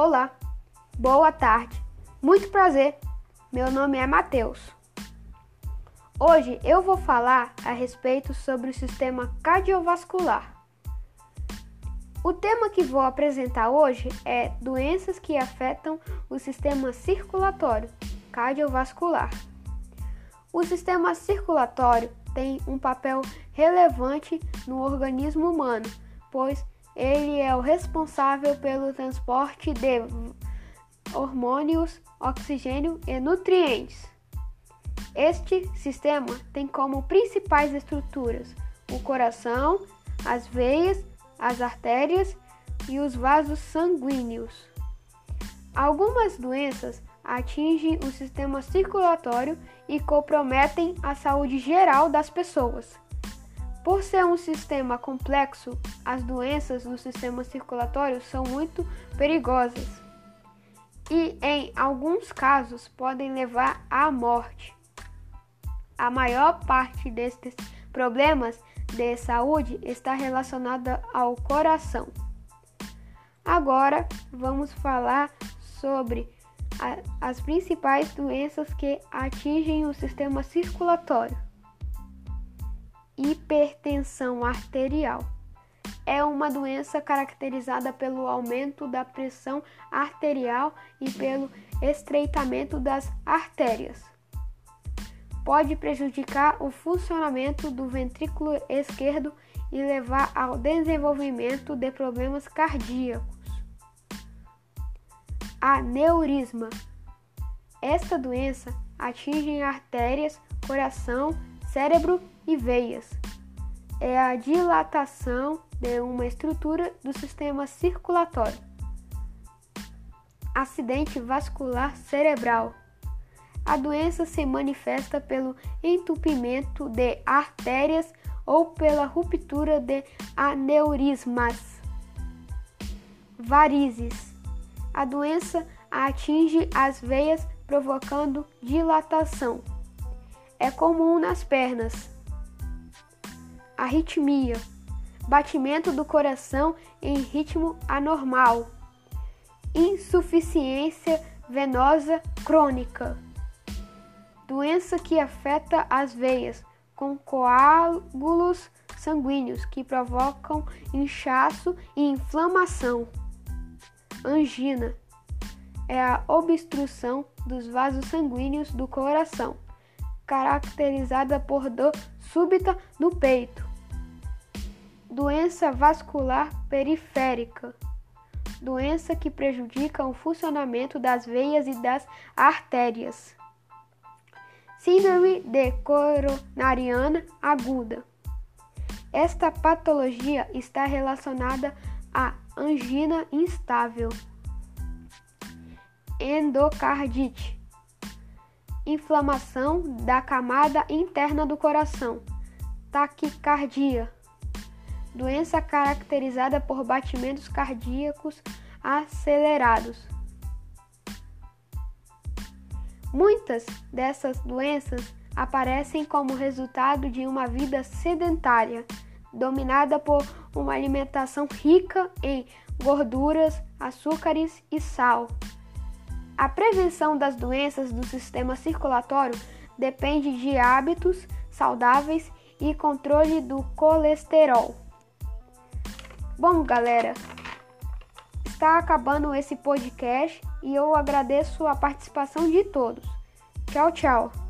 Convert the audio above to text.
Olá, boa tarde, muito prazer. Meu nome é Matheus. Hoje eu vou falar a respeito sobre o sistema cardiovascular. O tema que vou apresentar hoje é doenças que afetam o sistema circulatório cardiovascular. O sistema circulatório tem um papel relevante no organismo humano, pois ele é o responsável pelo transporte de hormônios, oxigênio e nutrientes. Este sistema tem como principais estruturas o coração, as veias, as artérias e os vasos sanguíneos. Algumas doenças atingem o sistema circulatório e comprometem a saúde geral das pessoas. Por ser um sistema complexo, as doenças do sistema circulatório são muito perigosas e, em alguns casos, podem levar à morte. A maior parte destes problemas de saúde está relacionada ao coração. Agora vamos falar sobre a, as principais doenças que atingem o sistema circulatório. Hipertensão arterial é uma doença caracterizada pelo aumento da pressão arterial e pelo estreitamento das artérias pode prejudicar o funcionamento do ventrículo esquerdo e levar ao desenvolvimento de problemas cardíacos. Aneurisma. Esta doença atinge artérias, coração, cérebro e veias. É a dilatação de uma estrutura do sistema circulatório. Acidente vascular cerebral. A doença se manifesta pelo entupimento de artérias ou pela ruptura de aneurismas. Varizes. A doença atinge as veias provocando dilatação. É comum nas pernas. Arritmia. Batimento do coração em ritmo anormal. Insuficiência venosa crônica doença que afeta as veias, com coágulos sanguíneos que provocam inchaço e inflamação. Angina é a obstrução dos vasos sanguíneos do coração, caracterizada por dor súbita no peito. Doença vascular periférica doença que prejudica o funcionamento das veias e das artérias. Síndrome de coronariana aguda. Esta patologia está relacionada à angina instável, endocardite, inflamação da camada interna do coração, taquicardia, doença caracterizada por batimentos cardíacos acelerados. Muitas dessas doenças aparecem como resultado de uma vida sedentária, dominada por uma alimentação rica em gorduras, açúcares e sal. A prevenção das doenças do sistema circulatório depende de hábitos saudáveis e controle do colesterol. Bom, galera, está acabando esse podcast e eu agradeço a participação de todos. Tchau, tchau.